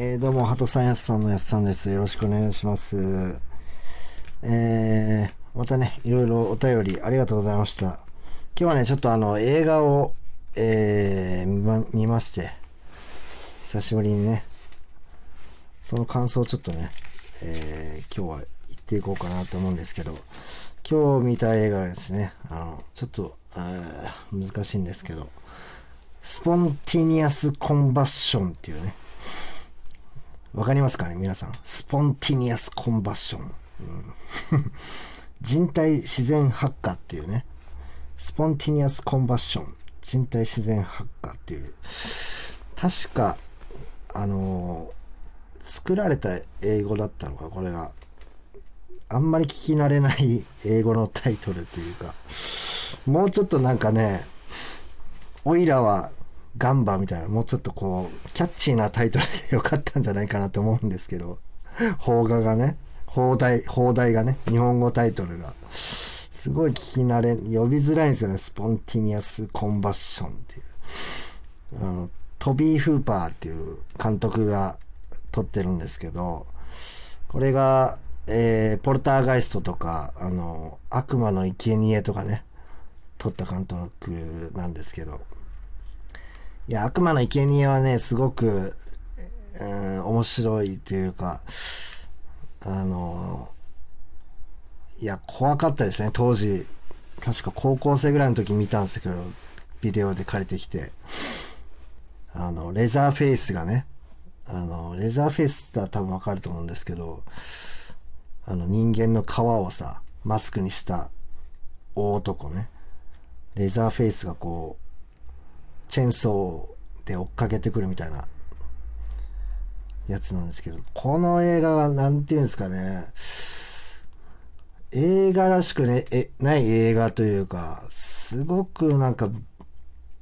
えー、どうも、ハトさんやすさんのやすさんです。よろしくお願いします。えー、またね、いろいろお便りありがとうございました。今日はね、ちょっとあの、映画を、えー、見まして、久しぶりにね、その感想をちょっとね、えー、今日は言っていこうかなと思うんですけど、今日見た映画はですね、あの、ちょっと、難しいんですけど、スポンティニアスコンバッションっていうね、わかりますかね皆さん。スポンティニアスコンバッション。うん 人体自然発火っていうね。スポンティニアスコンバッション。人体自然発火っていう。確か、あのー作られた英語だったのか、これが。あんまり聞き慣れない 英語のタイトルっていうか、もうちょっとなんかね、オイラはガンバみたいな、もうちょっとこう、キャッチーなタイトルでよかったんじゃないかなと思うんですけど、邦画がね、放題、放題がね、日本語タイトルが、すごい聞き慣れ、呼びづらいんですよね、スポンティニアス・コンバッションっていう。あの、トビー・フーパーっていう監督が撮ってるんですけど、これが、えー、ポルターガイストとか、あの、悪魔の生贄とかね、撮った監督なんですけど、いや、悪魔の生贄はね、すごく、うん、面白いというか、あの、いや、怖かったですね、当時。確か高校生ぐらいの時見たんですけど、ビデオで借りてきて。あの、レザーフェイスがね、あの、レザーフェイスって多分わかると思うんですけど、あの、人間の皮をさ、マスクにした大男ね。レザーフェイスがこう、チェーンソーで追っかけてくるみたいなやつなんですけど、この映画がなんていうんですかね、映画らしくね、え、ない映画というか、すごくなんか、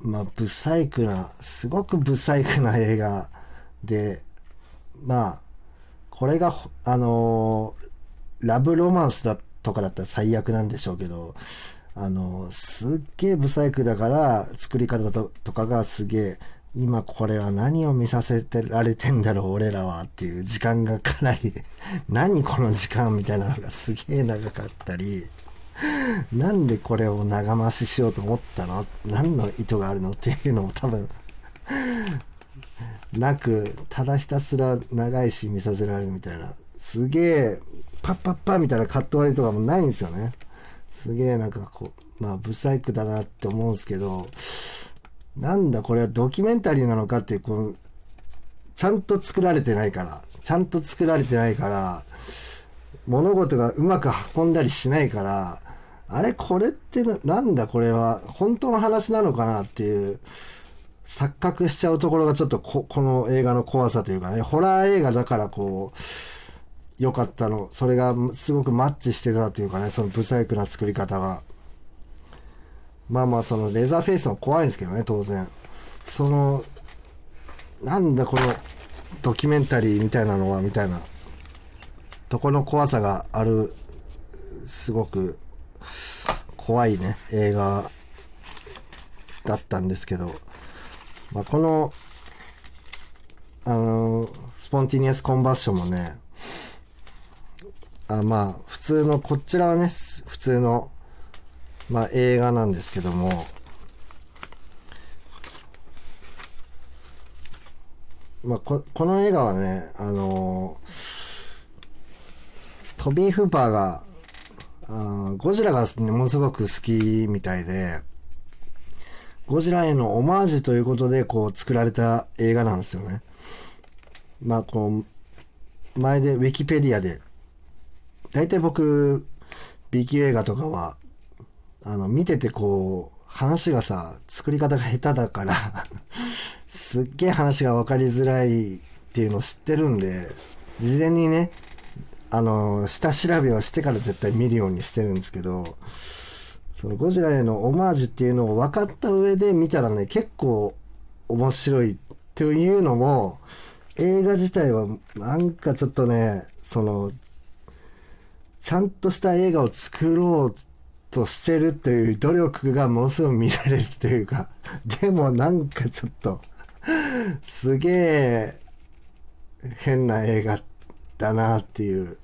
まあ、ブサイクな、すごくブサイクな映画で、まあ、これが、あのーラブロマンスだとかだったら最悪なんでしょうけど、あのすっげえブサイクだから、作り方ととかがすげえ、今これは何を見させてられてんだろう、俺らはっていう時間がかなり、何この時間みたいなのがすげえ長かったり、なんでこれを長回ししようと思ったの？何の意図があるのっていうのも多分、なく、ただひたすら長いし見させられるみたいな、すげえ、パッパッパみたいなカット割りとかもないんですよね。すげえなんかこう、まあ、ブサイクだなって思うんですけど、なんだこれはドキュメンタリーなのかっていう、こう、ちゃんと作られてないから、ちゃんと作られてないから、物事がうまく運んだりしないから、あれこれってなんだこれは本当の話なのかなっていう錯覚しちゃうところがちょっとここの映画の怖さというかねホラー映画だからこう良かったの。それがすごくマッチしてたというかね。そのブサイクな作り方が。まあまあそのレザーフェイスも怖いんですけどね当然。そのなんだこのドキュメンタリーみたいなのはみたいな。とこの怖さがある。すごく怖いね。映画だったんですけど、まあ、このあのスポンティニアスコンバッションもねあまあ普通のこちらはね普通の、まあ、映画なんですけどもまあ、ここの映画はね、あのトビー・フーパーが、あーゴジラがものすごく好きみたいで、ゴジラへのオマージュということで、こう、作られた映画なんですよね。まあ、こう、前で、ウィキペディアで、大体僕、B 級映画とかは、あの、見ててこう、話がさ、作り方が下手だから、すっげえ話が分かりづらいっていうのを知ってるんで、事前にね、あの、下調べをしてから絶対見るようにしてるんですけど、そのゴジラへのオマージュっていうのを分かった上で見たらね、結構面白いっていうのも、映画自体はなんかちょっとね、その、ちゃんとした映画を作ろうとしてるという努力がものすごい見られるというか、でもなんかちょっと、すげえ、変な映画だなっていう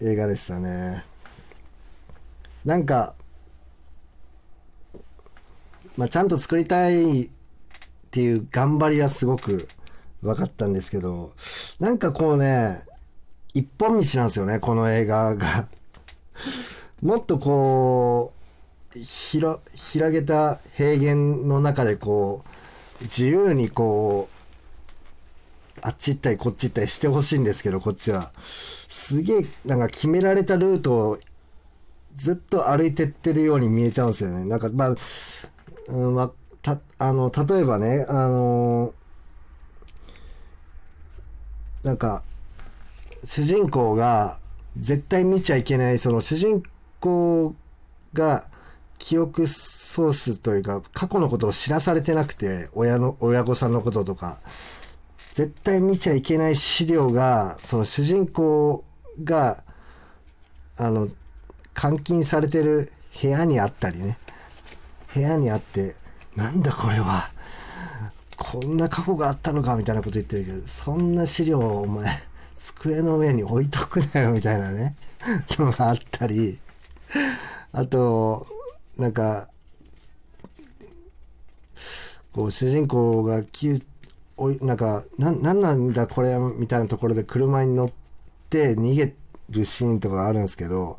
映画でしたね。なんか、まあ、ちゃんと作りたいっていう頑張りはすごく分かったんですけど、なんかこうね、一本道なんですよね、この映画が。もっとこう、ひら、開けた平原の中でこう、自由にこう、あっち行ったりこっち行ったりしてほしいんですけど、こっちは。すげえ、なんか決められたルートをずっと歩いてってるように見えちゃうんですよね。なんか、まあ、うんまあ、た、あの、例えばね、あのなんか、主人公が絶対見ちゃいけない、その主人公が記憶ソースというか、過去のことを知らされてなくて、親の、親御さんのこととか、絶対見ちゃいけない資料が、その主人公が、あの、監禁されてる部屋にあったりね。部屋にあって、なんだこれは。こんな過去があったのかみたいなこと言ってるけど、そんな資料をお前、机の上に置いとくなよみたいなね、のがあったり、あと、なんか、こう主人公がきおいなんかななんなんだこれみたいなところで車に乗って逃げるシーンとかあるんですけど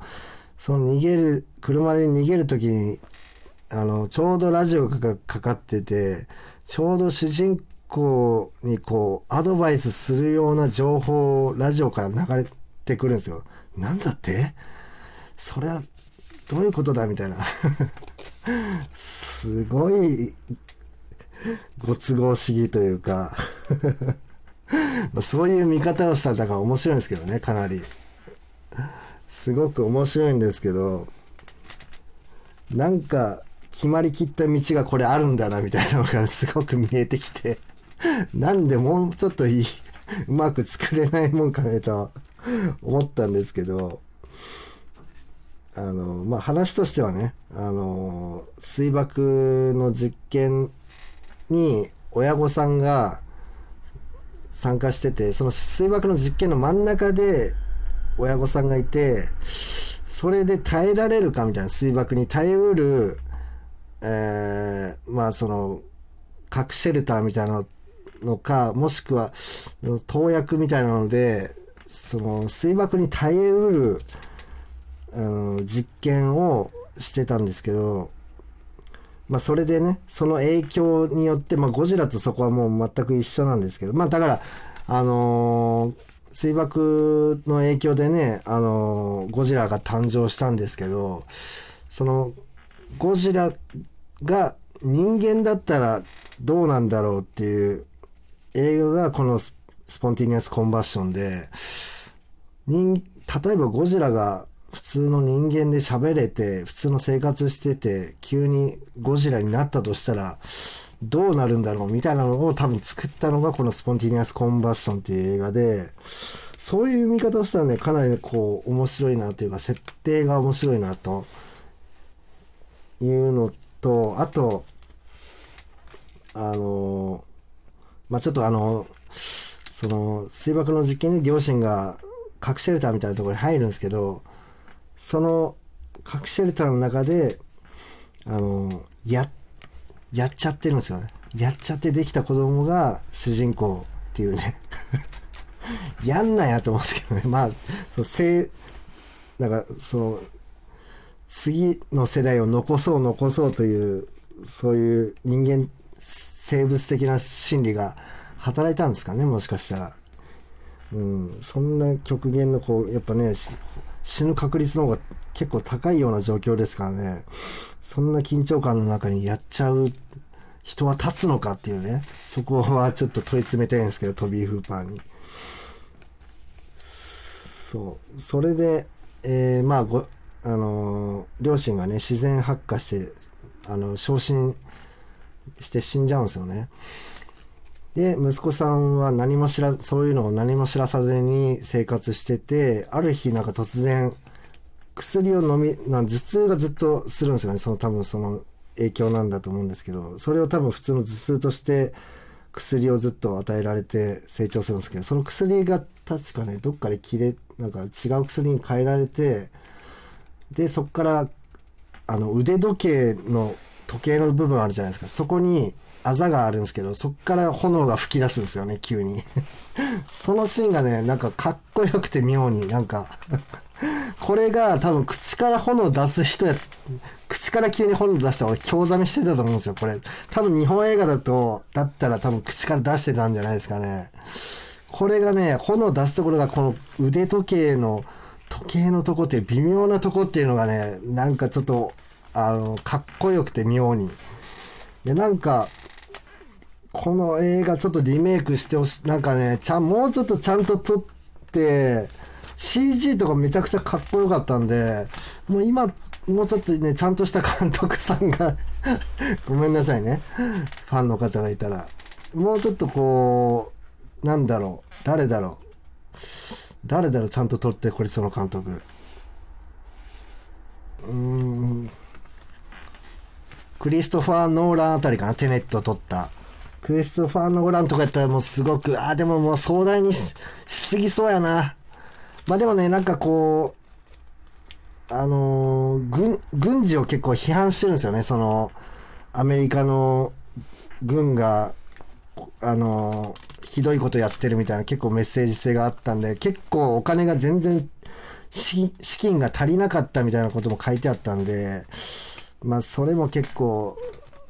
その逃げる車で逃げる時にあのちょうどラジオがかかっててちょうど主人公にこうアドバイスするような情報をラジオから流れてくるんですよ。なんだって？それはどういうことだみたいな。すごいご都合主義というか。そういう見方をしたらだから面白いんですけどねかなり。すごく面白いんですけどなんか決まりきった道がこれあるんだなみたいなのがすごく見えてきて。なんでもうちょっといいうまく作れないもんかねと思ったんですけどあのまあ話としてはねあの水爆の実験に親御さんが参加しててその水爆の実験の真ん中で親御さんがいてそれで耐えられるかみたいな水爆に耐えうるえー、まあその核シェルターみたいなののかもしくは投薬みたいなのでその水爆に耐えうる、うん、実験をしてたんですけどまあそれでねその影響によって、まあ、ゴジラとそこはもう全く一緒なんですけどまあだからあのー、水爆の影響でね、あのー、ゴジラが誕生したんですけどそのゴジラが人間だったらどうなんだろうっていう映画がこのスポンティニアス・コンバッションで人例えばゴジラが普通の人間で喋れて普通の生活してて急にゴジラになったとしたらどうなるんだろうみたいなのを多分作ったのがこのスポンティニアス・コンバッションっていう映画でそういう見方をしたらねかなりこう面白いなっていうか設定が面白いなと。いうのと、あと、あの、まあ、ちょっとあの、その、水爆の実験に両親が核シェルターみたいなところに入るんですけど、その核シェルターの中で、あの、や、やっちゃってるんですよね。やっちゃってできた子供が主人公っていうね やんなやと思うんですけどね。まあ、そう、せなんか、その、次の世代を残そう残そうというそういう人間生物的な心理が働いたんですかねもしかしたら、うん、そんな極限のこうやっぱね死ぬ確率の方が結構高いような状況ですからね。そんな緊張感の中にやっちゃう人は立つのかっていうね。そこはちょっと問い詰めたいんですけどトビー・フーパーに。そう。それでえー、まあごあの両親がね自然発火してあの昇進して死んじゃうんですよね。で息子さんは何も知らそういうのを何も知らさずに生活しててある日なんか突然薬を飲みな頭痛がずっとするんですよねその多分その影響なんだと思うんですけどそれを多分普通の頭痛として薬をずっと与えられて成長するんですけど、その薬が確かね、どっかで切れ、なんか違う薬に変えられて、で、そこから、あの、腕時計の時計の部分あるじゃないですか。そこにあざがあるんですけど、そこから炎が吹き出すんですよね、急に。そのシーンがね、なんかかっこよくて妙になんか これが多分口から炎出す人や、口から急に炎出した俺興ざめしてたと思うんですよ、これ。多分日本映画だと、だったら多分口から出してたんじゃないですかね。これがね、炎出すところがこの腕時計の、時計のとこって微妙なとこっていうのがね、なんかちょっと、あの、かっこよくて妙に。で、なんか、この映画ちょっとリメイクしてほしい。なんかね、ちゃ、もうちょっとちゃんと撮って、CG とかめちゃくちゃかっこよかったんで、もう今、もうちょっとね、ちゃんとした監督さんが ごめんなさいね。ファンの方がいたら。もうちょっとこう、なんだろう。誰だろう。誰だろう、ちゃんと撮ってこれその監督。うーん。クリストファー・ノーランあたりかな、テネット撮った。クリストファー・ノーランとかやったらもうすごく、あ、でももう壮大にしすぎそうやな。まあでもね、なんかこう、あのー軍、軍事を結構批判してるんですよね。その、アメリカの軍が、あのーひどいことやってるみたいな結構メッセージ性があったんで、結構お金が全然資金が足りなかったみたいなことも書いてあったんで、まあそれも結構、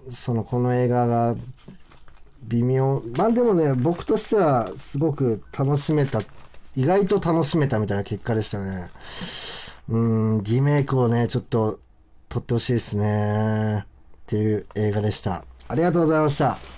そのこの映画が微妙。まあでもね、僕としてはすごく楽しめた、意外と楽しめたみたいな結果でしたね。うん、リメイクをね、ちょっと撮ってほしいですね。っていう映画でした。ありがとうございました。